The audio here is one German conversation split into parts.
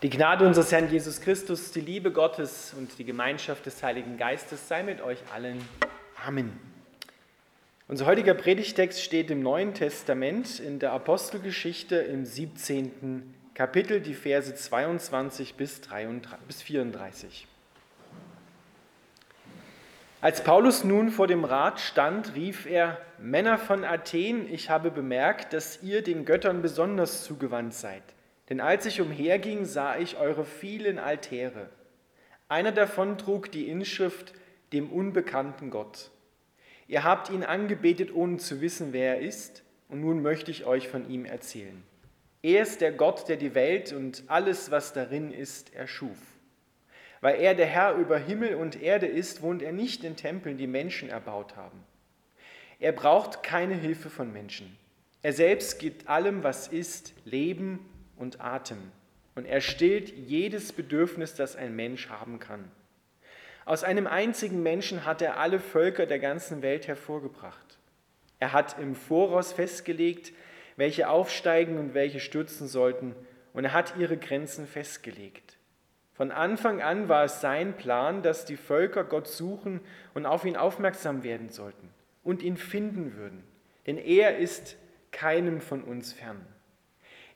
Die Gnade unseres Herrn Jesus Christus, die Liebe Gottes und die Gemeinschaft des Heiligen Geistes sei mit euch allen. Amen. Unser heutiger Predigtext steht im Neuen Testament in der Apostelgeschichte im 17. Kapitel, die Verse 22 bis 34. Als Paulus nun vor dem Rat stand, rief er, Männer von Athen, ich habe bemerkt, dass ihr den Göttern besonders zugewandt seid. Denn als ich umherging, sah ich eure vielen Altäre. Einer davon trug die Inschrift dem unbekannten Gott. Ihr habt ihn angebetet, ohne zu wissen, wer er ist, und nun möchte ich euch von ihm erzählen. Er ist der Gott, der die Welt und alles, was darin ist, erschuf. Weil er der Herr über Himmel und Erde ist, wohnt er nicht in Tempeln, die Menschen erbaut haben. Er braucht keine Hilfe von Menschen. Er selbst gibt allem, was ist, Leben und Atem. Und er stillt jedes Bedürfnis, das ein Mensch haben kann. Aus einem einzigen Menschen hat er alle Völker der ganzen Welt hervorgebracht. Er hat im Voraus festgelegt, welche aufsteigen und welche stürzen sollten, und er hat ihre Grenzen festgelegt. Von Anfang an war es sein Plan, dass die Völker Gott suchen und auf ihn aufmerksam werden sollten und ihn finden würden, denn er ist keinem von uns fern.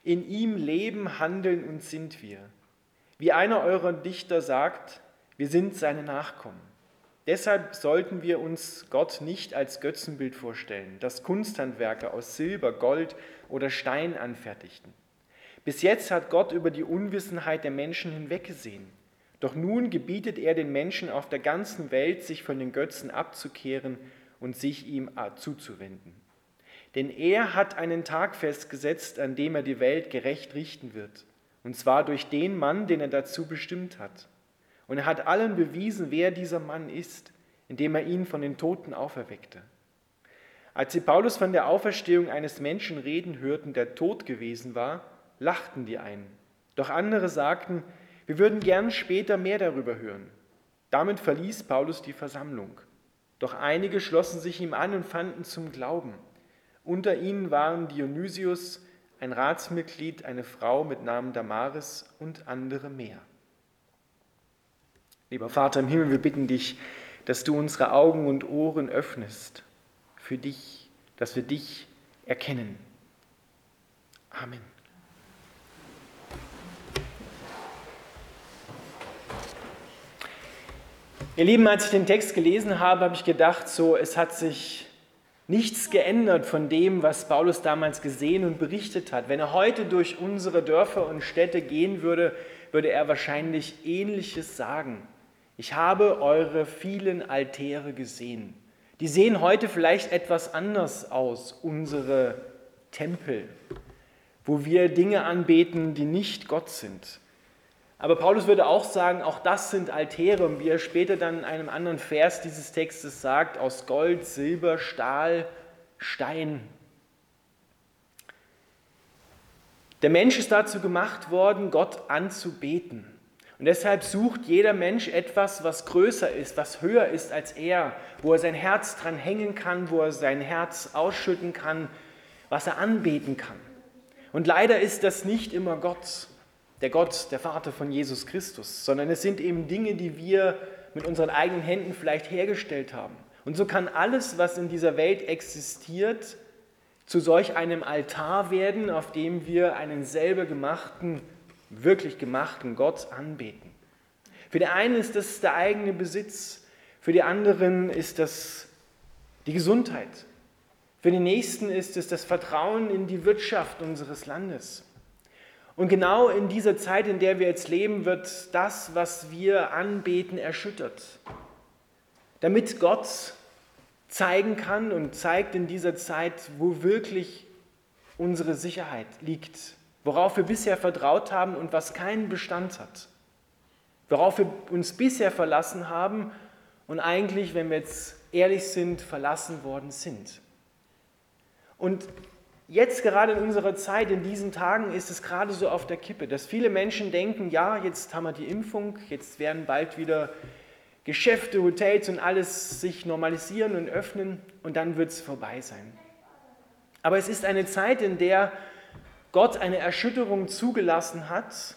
In ihm leben, handeln und sind wir. Wie einer eurer Dichter sagt, wir sind seine Nachkommen. Deshalb sollten wir uns Gott nicht als Götzenbild vorstellen, das Kunsthandwerker aus Silber, Gold oder Stein anfertigten. Bis jetzt hat Gott über die Unwissenheit der Menschen hinweggesehen. Doch nun gebietet er den Menschen auf der ganzen Welt, sich von den Götzen abzukehren und sich ihm zuzuwenden. Denn er hat einen Tag festgesetzt, an dem er die Welt gerecht richten wird, und zwar durch den Mann, den er dazu bestimmt hat. Und er hat allen bewiesen, wer dieser Mann ist, indem er ihn von den Toten auferweckte. Als sie Paulus von der Auferstehung eines Menschen reden hörten, der tot gewesen war, lachten die einen. Doch andere sagten, wir würden gern später mehr darüber hören. Damit verließ Paulus die Versammlung. Doch einige schlossen sich ihm an und fanden zum Glauben. Unter ihnen waren Dionysius, ein Ratsmitglied, eine Frau mit Namen Damaris und andere mehr. Lieber Vater im Himmel, wir bitten dich, dass du unsere Augen und Ohren öffnest für dich, dass wir dich erkennen. Amen. Ihr Lieben, als ich den Text gelesen habe, habe ich gedacht, so, es hat sich nichts geändert von dem, was Paulus damals gesehen und berichtet hat. Wenn er heute durch unsere Dörfer und Städte gehen würde, würde er wahrscheinlich ähnliches sagen. Ich habe eure vielen Altäre gesehen. Die sehen heute vielleicht etwas anders aus, unsere Tempel, wo wir Dinge anbeten, die nicht Gott sind. Aber Paulus würde auch sagen, auch das sind Altäre, wie er später dann in einem anderen Vers dieses Textes sagt, aus Gold, Silber, Stahl, Stein. Der Mensch ist dazu gemacht worden, Gott anzubeten. Und deshalb sucht jeder Mensch etwas, was größer ist, was höher ist als er, wo er sein Herz dran hängen kann, wo er sein Herz ausschütten kann, was er anbeten kann. Und leider ist das nicht immer Gott der Gott, der Vater von Jesus Christus, sondern es sind eben Dinge, die wir mit unseren eigenen Händen vielleicht hergestellt haben. Und so kann alles, was in dieser Welt existiert, zu solch einem Altar werden, auf dem wir einen selber gemachten, wirklich gemachten Gott anbeten. Für den einen ist das der eigene Besitz, für die anderen ist das die Gesundheit, für den nächsten ist es das Vertrauen in die Wirtschaft unseres Landes. Und genau in dieser Zeit, in der wir jetzt leben, wird das, was wir anbeten, erschüttert. Damit Gott zeigen kann und zeigt in dieser Zeit, wo wirklich unsere Sicherheit liegt, worauf wir bisher vertraut haben und was keinen Bestand hat, worauf wir uns bisher verlassen haben und eigentlich, wenn wir jetzt ehrlich sind, verlassen worden sind. Und jetzt gerade in unserer Zeit, in diesen Tagen, ist es gerade so auf der Kippe, dass viele Menschen denken, ja, jetzt haben wir die Impfung, jetzt werden bald wieder Geschäfte, Hotels und alles sich normalisieren und öffnen und dann wird es vorbei sein. Aber es ist eine Zeit, in der Gott eine Erschütterung zugelassen hat,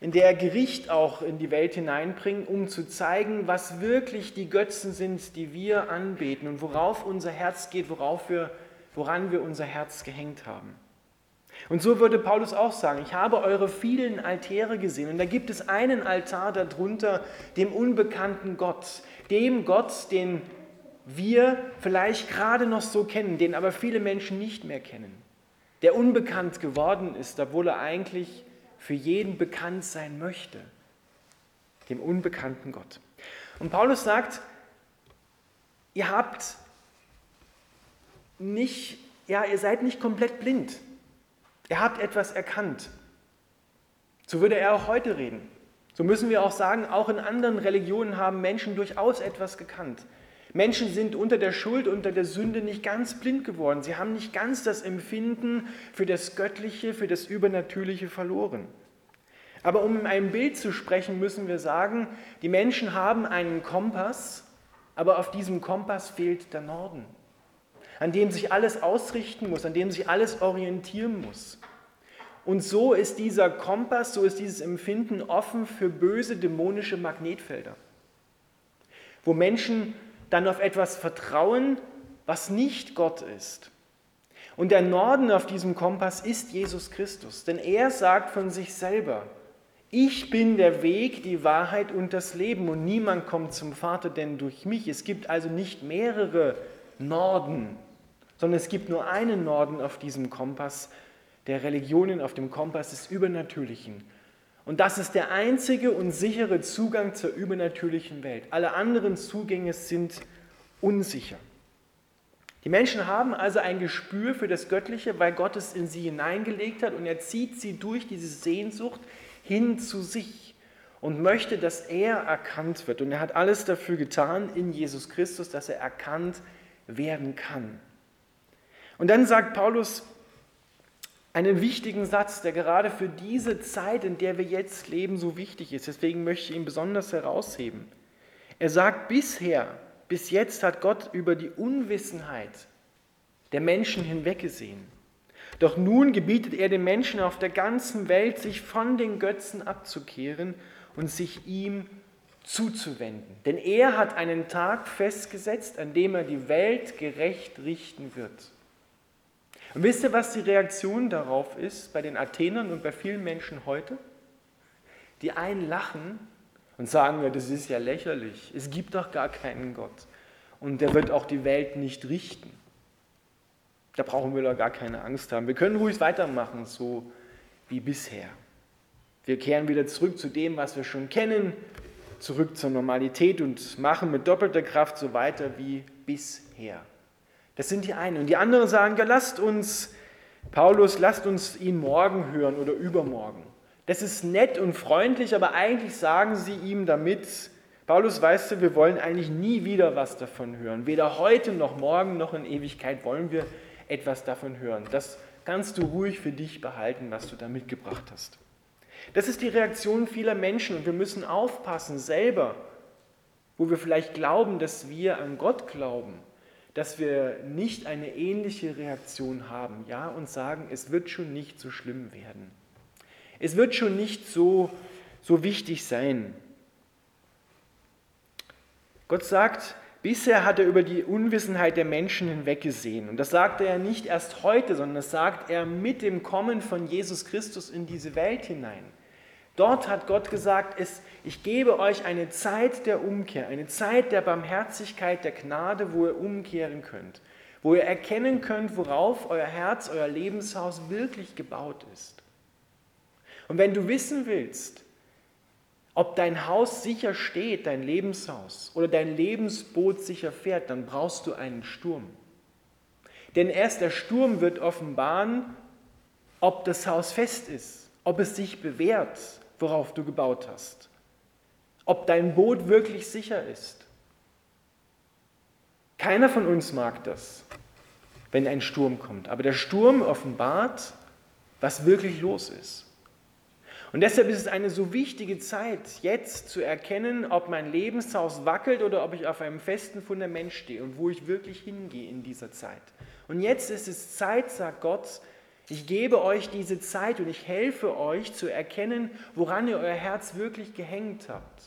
in der er Gericht auch in die Welt hineinbringt, um zu zeigen, was wirklich die Götzen sind, die wir anbeten und worauf unser Herz geht, worauf wir, woran wir unser Herz gehängt haben. Und so würde Paulus auch sagen, ich habe eure vielen Altäre gesehen und da gibt es einen Altar darunter, dem unbekannten Gott, dem Gott, den wir vielleicht gerade noch so kennen, den aber viele Menschen nicht mehr kennen, der unbekannt geworden ist, obwohl er eigentlich für jeden bekannt sein möchte, dem unbekannten Gott. Und Paulus sagt, ihr habt nicht, ja, ihr seid nicht komplett blind. Ihr habt etwas erkannt. So würde er auch heute reden. So müssen wir auch sagen, auch in anderen Religionen haben Menschen durchaus etwas gekannt. Menschen sind unter der Schuld, unter der Sünde nicht ganz blind geworden. Sie haben nicht ganz das Empfinden für das Göttliche, für das Übernatürliche verloren. Aber um in einem Bild zu sprechen, müssen wir sagen, die Menschen haben einen Kompass, aber auf diesem Kompass fehlt der Norden, an dem sich alles ausrichten muss, an dem sich alles orientieren muss. Und so ist dieser Kompass, so ist dieses Empfinden offen für böse dämonische Magnetfelder, wo Menschen dann auf etwas vertrauen, was nicht Gott ist. Und der Norden auf diesem Kompass ist Jesus Christus, denn er sagt von sich selber, ich bin der Weg, die Wahrheit und das Leben und niemand kommt zum Vater denn durch mich. Es gibt also nicht mehrere Norden, sondern es gibt nur einen Norden auf diesem Kompass der Religionen, auf dem Kompass des Übernatürlichen. Und das ist der einzige und sichere Zugang zur übernatürlichen Welt. Alle anderen Zugänge sind unsicher. Die Menschen haben also ein Gespür für das Göttliche, weil Gott es in sie hineingelegt hat und er zieht sie durch diese Sehnsucht hin zu sich und möchte, dass er erkannt wird. Und er hat alles dafür getan in Jesus Christus, dass er erkannt werden kann. Und dann sagt Paulus, einen wichtigen Satz, der gerade für diese Zeit, in der wir jetzt leben, so wichtig ist. Deswegen möchte ich ihn besonders herausheben. Er sagt, bisher, bis jetzt hat Gott über die Unwissenheit der Menschen hinweggesehen. Doch nun gebietet er den Menschen auf der ganzen Welt, sich von den Götzen abzukehren und sich ihm zuzuwenden. Denn er hat einen Tag festgesetzt, an dem er die Welt gerecht richten wird. Und wisst ihr, was die Reaktion darauf ist bei den Athenern und bei vielen Menschen heute? Die einen lachen und sagen, ja, das ist ja lächerlich, es gibt doch gar keinen Gott und der wird auch die Welt nicht richten. Da brauchen wir doch gar keine Angst haben. Wir können ruhig weitermachen, so wie bisher. Wir kehren wieder zurück zu dem, was wir schon kennen, zurück zur Normalität und machen mit doppelter Kraft so weiter wie bisher. Das sind die einen. Und die anderen sagen, ja, lasst uns, Paulus, lasst uns ihn morgen hören oder übermorgen. Das ist nett und freundlich, aber eigentlich sagen sie ihm damit, Paulus, weißt du, wir wollen eigentlich nie wieder was davon hören. Weder heute noch morgen noch in Ewigkeit wollen wir etwas davon hören. Das kannst du ruhig für dich behalten, was du da mitgebracht hast. Das ist die Reaktion vieler Menschen und wir müssen aufpassen selber, wo wir vielleicht glauben, dass wir an Gott glauben dass wir nicht eine ähnliche Reaktion haben, ja, und sagen, es wird schon nicht so schlimm werden. Es wird schon nicht so, so wichtig sein. Gott sagt, bisher hat er über die Unwissenheit der Menschen hinweggesehen. Und das sagt er nicht erst heute, sondern das sagt er mit dem Kommen von Jesus Christus in diese Welt hinein. Dort hat Gott gesagt, es, ich gebe euch eine Zeit der Umkehr, eine Zeit der Barmherzigkeit, der Gnade, wo ihr umkehren könnt, wo ihr erkennen könnt, worauf euer Herz, euer Lebenshaus wirklich gebaut ist. Und wenn du wissen willst, ob dein Haus sicher steht, dein Lebenshaus, oder dein Lebensboot sicher fährt, dann brauchst du einen Sturm. Denn erst der Sturm wird offenbaren, ob das Haus fest ist, ob es sich bewährt, worauf du gebaut hast. Ob dein Boot wirklich sicher ist. Keiner von uns mag das, wenn ein Sturm kommt. Aber der Sturm offenbart, was wirklich los ist. Und deshalb ist es eine so wichtige Zeit, jetzt zu erkennen, ob mein Lebenshaus wackelt oder ob ich auf einem festen Fundament stehe und wo ich wirklich hingehe in dieser Zeit. Und jetzt ist es Zeit, sagt Gott, Ich gebe euch diese Zeit und ich helfe euch zu erkennen, woran ihr euer Herz wirklich gehängt habt.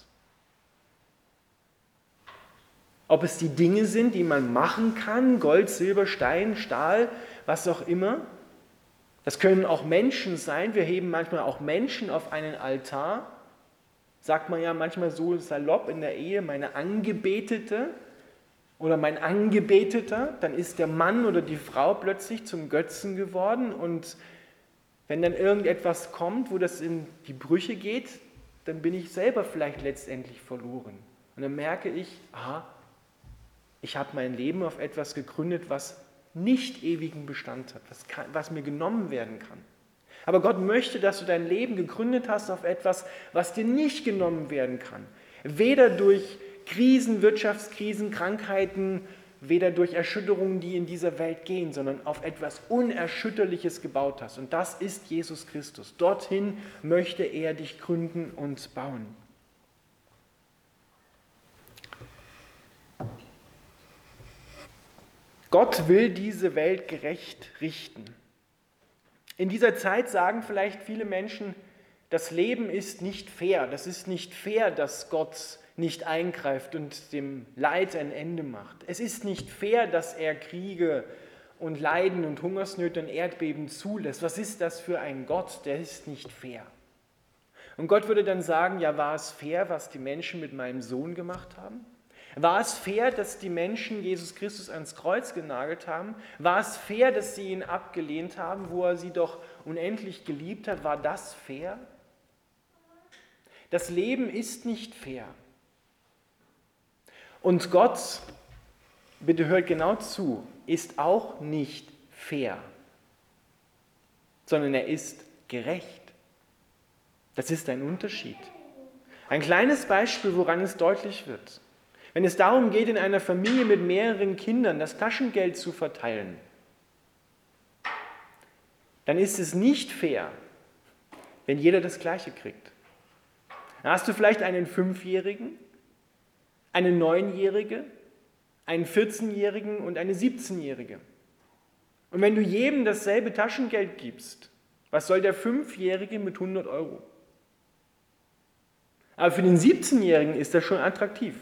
Ob es die Dinge sind, die man machen kann, Gold, Silber, Stein, Stahl, was auch immer. Das können auch Menschen sein. Wir heben manchmal auch Menschen auf einen Altar. Sagt man ja manchmal so salopp in der Ehe, meine Angebetete oder mein Angebeteter, dann ist der Mann oder die Frau plötzlich zum Götzen geworden und wenn dann irgendetwas kommt, wo das in die Brüche geht, dann bin ich selber vielleicht letztendlich verloren. Und dann merke ich, aha, ich habe mein Leben auf etwas gegründet, was nicht ewigen Bestand hat, was, kann, was mir genommen werden kann. Aber Gott möchte, dass du dein Leben gegründet hast auf etwas, was dir nicht genommen werden kann. Weder durch Krisen, Wirtschaftskrisen, Krankheiten, weder durch Erschütterungen, die in dieser Welt gehen, sondern auf etwas Unerschütterliches gebaut hast. Und das ist Jesus Christus. Dorthin möchte er dich gründen und bauen. Gott will diese Welt gerecht richten. In dieser Zeit sagen vielleicht viele Menschen, das Leben ist nicht fair. Das ist nicht fair, dass Gott nicht eingreift und dem Leid ein Ende macht. Es ist nicht fair, dass er Kriege und Leiden und Hungersnöte und Erdbeben zulässt. Was ist das für ein Gott? Der ist nicht fair. Und Gott würde dann sagen, ja, war es fair, was die Menschen mit meinem Sohn gemacht haben? War es fair, dass die Menschen Jesus Christus ans Kreuz genagelt haben? War es fair, dass sie ihn abgelehnt haben, wo er sie doch unendlich geliebt hat? War das fair? Das Leben ist nicht fair. Und Gott, bitte hört genau zu, ist auch nicht fair, sondern er ist gerecht. Das ist ein Unterschied. Ein kleines Beispiel, woran es deutlich wird. Wenn es darum geht, in einer Familie mit mehreren Kindern das Taschengeld zu verteilen, dann ist es nicht fair, wenn jeder das Gleiche kriegt. Dann hast du vielleicht einen Fünfjährigen, eine Neunjährige, einen 14-Jährigen und eine 17-Jährige. Und wenn du jedem dasselbe Taschengeld gibst, was soll der Fünfjährige mit 100 Euro? Aber für den 17-Jährigen ist das schon attraktiv,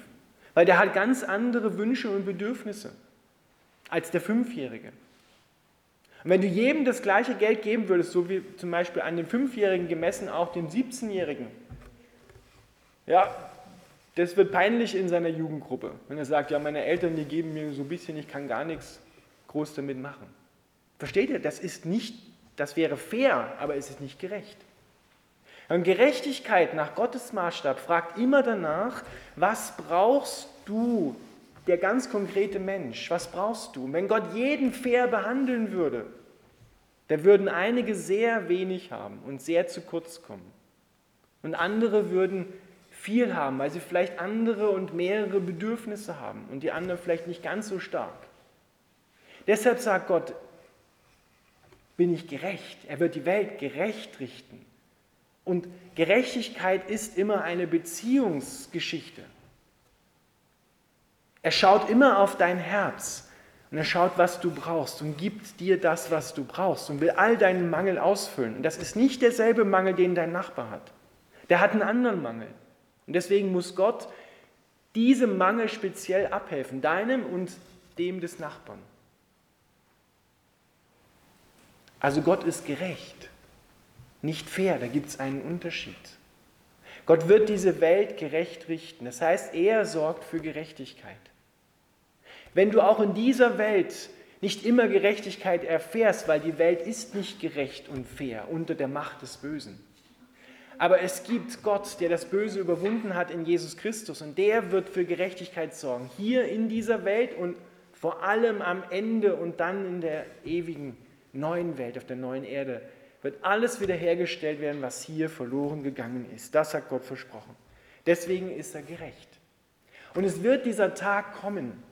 weil der hat ganz andere Wünsche und Bedürfnisse als der Fünfjährige. Und wenn du jedem das gleiche Geld geben würdest, so wie zum Beispiel an den Fünfjährigen gemessen auch dem 17-Jährigen, ja, das wird peinlich in seiner Jugendgruppe, wenn er sagt, ja, meine Eltern, die geben mir so ein bisschen, ich kann gar nichts groß damit machen. Versteht ihr? Das ist nicht, das wäre fair, aber es ist nicht gerecht. Und Gerechtigkeit nach Gottes Maßstab fragt immer danach, was brauchst du, der ganz konkrete Mensch, was brauchst du? Und wenn Gott jeden fair behandeln würde, da würden einige sehr wenig haben und sehr zu kurz kommen. Und andere würden viel haben, weil sie vielleicht andere und mehrere Bedürfnisse haben und die anderen vielleicht nicht ganz so stark. Deshalb sagt Gott, bin ich gerecht. Er wird die Welt gerecht richten. Und Gerechtigkeit ist immer eine Beziehungsgeschichte. Er schaut immer auf dein Herz und er schaut, was du brauchst und gibt dir das, was du brauchst und will all deinen Mangel ausfüllen. Und das ist nicht derselbe Mangel, den dein Nachbar hat. Der hat einen anderen Mangel. Und deswegen muss Gott diesem Mangel speziell abhelfen, deinem und dem des Nachbarn. Also Gott ist gerecht, nicht fair, da gibt es einen Unterschied. Gott wird diese Welt gerecht richten, das heißt, er sorgt für Gerechtigkeit. Wenn du auch in dieser Welt nicht immer Gerechtigkeit erfährst, weil die Welt ist nicht gerecht und fair unter der Macht des Bösen, aber es gibt Gott, der das Böse überwunden hat in Jesus Christus und der wird für Gerechtigkeit sorgen. Hier in dieser Welt und vor allem am Ende und dann in der ewigen neuen Welt, auf der neuen Erde, wird alles wiederhergestellt werden, was hier verloren gegangen ist. Das hat Gott versprochen. Deswegen ist er gerecht. Und es wird dieser Tag kommen.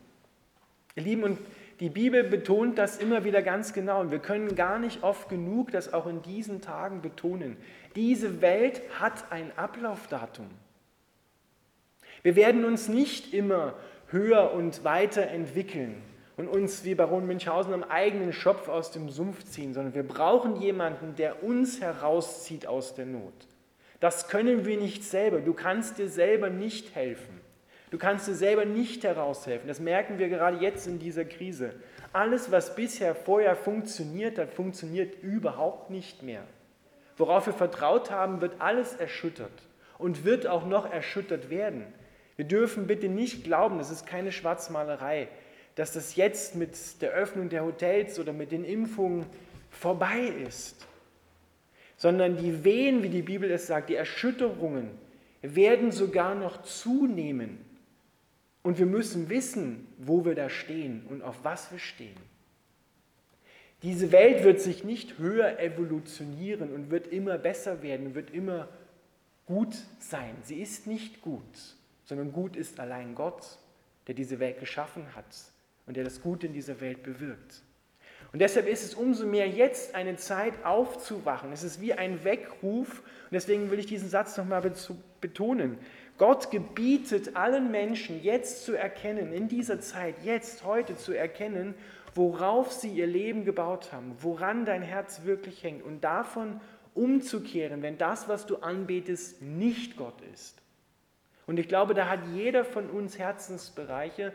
Ihr Lieben, und die Bibel betont das immer wieder ganz genau und wir können gar nicht oft genug das auch in diesen Tagen betonen. Diese Welt hat ein Ablaufdatum. Wir werden uns nicht immer höher und weiter entwickeln und uns wie Baron Münchhausen am eigenen Schopf aus dem Sumpf ziehen, sondern wir brauchen jemanden, der uns herauszieht aus der Not. Das können wir nicht selber. Du kannst dir selber nicht helfen. Du kannst dir selber nicht heraushelfen. Das merken wir gerade jetzt in dieser Krise. Alles, was bisher vorher funktioniert hat, funktioniert überhaupt nicht mehr. Worauf wir vertraut haben, wird alles erschüttert und wird auch noch erschüttert werden. Wir dürfen bitte nicht glauben, das ist keine Schwarzmalerei, dass das jetzt mit der Öffnung der Hotels oder mit den Impfungen vorbei ist, sondern die Wehen, wie die Bibel es sagt, die Erschütterungen werden sogar noch zunehmen. Und wir müssen wissen, wo wir da stehen und auf was wir stehen. Diese Welt wird sich nicht höher evolutionieren und wird immer besser werden wird immer gut sein. Sie ist nicht gut, sondern gut ist allein Gott, der diese Welt geschaffen hat und der das Gute in dieser Welt bewirkt. Und deshalb ist es umso mehr jetzt eine Zeit aufzuwachen. Es ist wie ein Weckruf. Und deswegen will ich diesen Satz nochmal betonen. Gott gebietet allen Menschen jetzt zu erkennen, in dieser Zeit, jetzt, heute zu erkennen, worauf sie ihr Leben gebaut haben, woran dein Herz wirklich hängt und davon umzukehren, wenn das, was du anbetest, nicht Gott ist. Und ich glaube, da hat jeder von uns Herzensbereiche,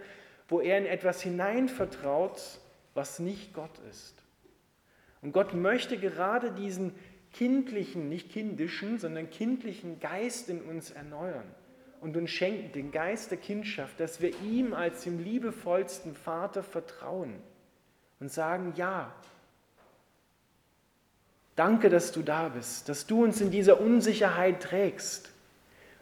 wo er in etwas hineinvertraut, was nicht Gott ist. Und Gott möchte gerade diesen kindlichen, nicht kindischen, sondern kindlichen Geist in uns erneuern und uns schenken, den Geist der Kindschaft, dass wir ihm als dem liebevollsten Vater vertrauen und sagen, ja, danke, dass du da bist, dass du uns in dieser Unsicherheit trägst.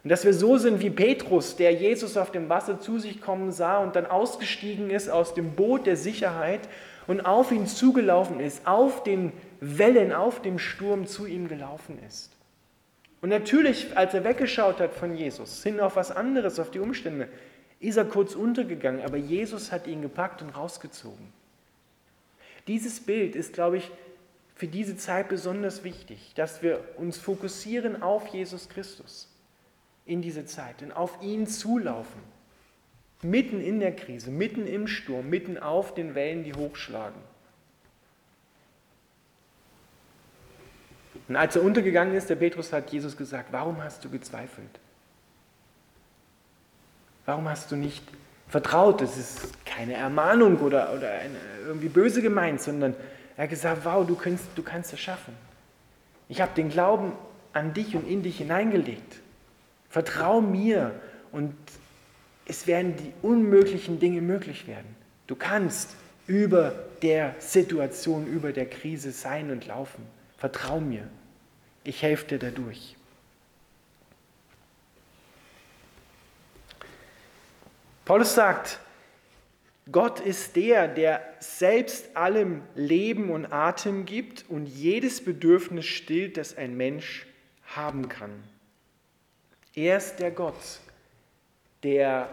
Und dass wir so sind wie Petrus, der Jesus auf dem Wasser zu sich kommen sah und dann ausgestiegen ist aus dem Boot der Sicherheit und auf ihn zugelaufen ist, auf den Wellen, auf dem Sturm zu ihm gelaufen ist. Und natürlich, als er weggeschaut hat von Jesus, hin auf was anderes, auf die Umstände, ist er kurz untergegangen, aber Jesus hat ihn gepackt und rausgezogen. Dieses Bild ist, glaube ich, für diese Zeit besonders wichtig, dass wir uns fokussieren auf Jesus Christus in diese Zeit und auf ihn zulaufen. Mitten in der Krise, mitten im Sturm, mitten auf den Wellen, die hochschlagen. Und als er untergegangen ist, der Petrus hat Jesus gesagt, warum hast du gezweifelt? Warum hast du nicht vertraut? Das ist keine Ermahnung oder, oder eine, irgendwie böse gemeint, sondern er hat gesagt, wow, du kannst, du kannst es schaffen. Ich habe den Glauben an dich und in dich hineingelegt. Vertrau mir und es werden die unmöglichen Dinge möglich werden. Du kannst über der Situation, über der Krise sein und laufen. Vertrau mir. Ich helfe dir dadurch. Paulus sagt, Gott ist der, der selbst allem Leben und Atem gibt und jedes Bedürfnis stillt, das ein Mensch haben kann. Er ist der Gott, der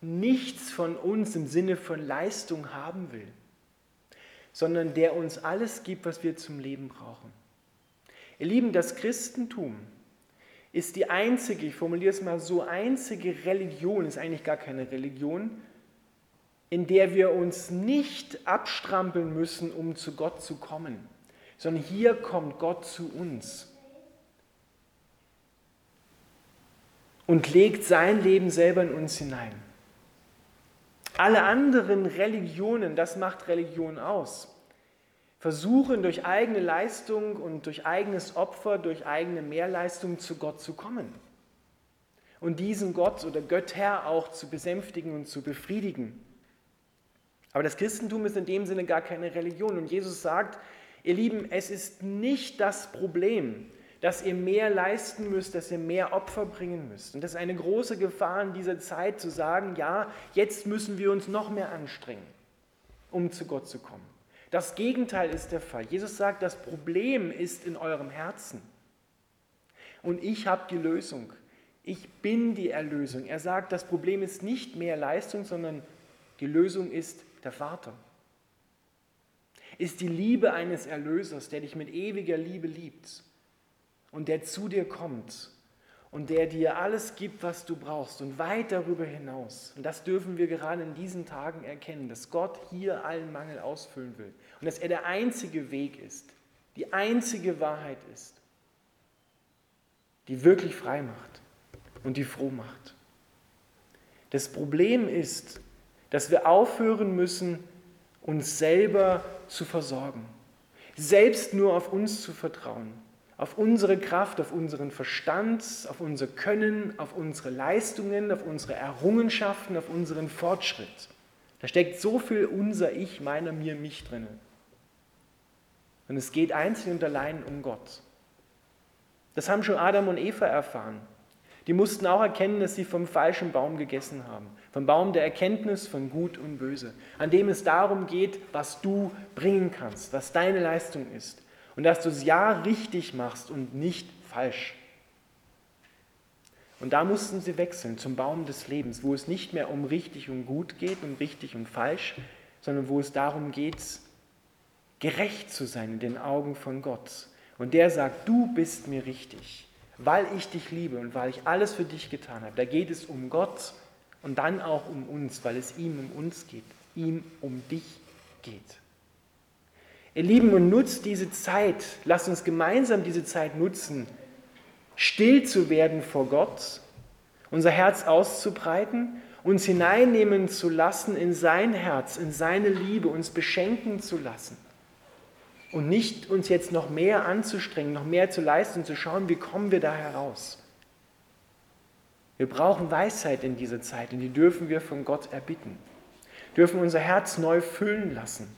nichts von uns im Sinne von Leistung haben will sondern der uns alles gibt, was wir zum Leben brauchen. Ihr Lieben, das Christentum ist die einzige, ich formuliere es mal so, einzige Religion, ist eigentlich gar keine Religion, in der wir uns nicht abstrampeln müssen, um zu Gott zu kommen, sondern hier kommt Gott zu uns und legt sein Leben selber in uns hinein. Alle anderen Religionen, das macht Religion aus, versuchen durch eigene Leistung und durch eigenes Opfer, durch eigene Mehrleistung zu Gott zu kommen. Und diesen Gott oder Götter auch zu besänftigen und zu befriedigen. Aber das Christentum ist in dem Sinne gar keine Religion. Und Jesus sagt, ihr Lieben, es ist nicht das Problem, dass ihr mehr leisten müsst, dass ihr mehr Opfer bringen müsst. Und das ist eine große Gefahr in dieser Zeit zu sagen, ja, jetzt müssen wir uns noch mehr anstrengen, um zu Gott zu kommen. Das Gegenteil ist der Fall. Jesus sagt, das Problem ist in eurem Herzen. Und ich habe die Lösung. Ich bin die Erlösung. Er sagt, das Problem ist nicht mehr Leistung, sondern die Lösung ist der Vater. Ist die Liebe eines Erlösers, der dich mit ewiger Liebe liebt und der zu dir kommt und der dir alles gibt, was du brauchst und weit darüber hinaus. Und das dürfen wir gerade in diesen Tagen erkennen, dass Gott hier allen Mangel ausfüllen will und dass er der einzige Weg ist, die einzige Wahrheit ist, die wirklich frei macht und die froh macht. Das Problem ist, dass wir aufhören müssen, uns selber zu versorgen, selbst nur auf uns zu vertrauen auf unsere Kraft, auf unseren Verstand, auf unser Können, auf unsere Leistungen, auf unsere Errungenschaften, auf unseren Fortschritt. Da steckt so viel unser Ich, meiner, mir, mich drin. Und es geht einzig und allein um Gott. Das haben schon Adam und Eva erfahren. Die mussten auch erkennen, dass sie vom falschen Baum gegessen haben. Vom Baum der Erkenntnis von Gut und Böse. An dem es darum geht, was du bringen kannst, was deine Leistung ist und dass du es ja richtig machst und nicht falsch. Und da mussten sie wechseln zum Baum des Lebens, wo es nicht mehr um richtig und gut geht, um richtig und falsch, sondern wo es darum geht, gerecht zu sein in den Augen von Gott. Und der sagt, du bist mir richtig, weil ich dich liebe und weil ich alles für dich getan habe. Da geht es um Gott und dann auch um uns, weil es ihm um uns geht, ihm um dich geht. Ihr Lieben, und nutzt diese Zeit, lasst uns gemeinsam diese Zeit nutzen, still zu werden vor Gott, unser Herz auszubreiten, uns hineinnehmen zu lassen in sein Herz, in seine Liebe, uns beschenken zu lassen. Und nicht uns jetzt noch mehr anzustrengen, noch mehr zu leisten, zu schauen, wie kommen wir da heraus. Wir brauchen Weisheit in dieser Zeit und die dürfen wir von Gott erbitten. Dürfen unser Herz neu füllen lassen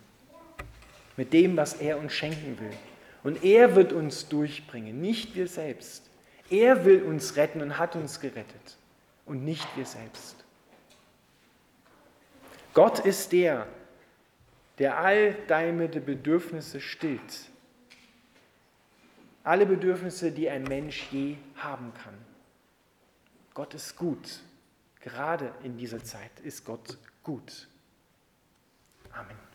mit dem, was er uns schenken will. Und er wird uns durchbringen, nicht wir selbst. Er will uns retten und hat uns gerettet und nicht wir selbst. Gott ist der, der all deine Bedürfnisse stillt. Alle Bedürfnisse, die ein Mensch je haben kann. Gott ist gut. Gerade in dieser Zeit ist Gott gut. Amen.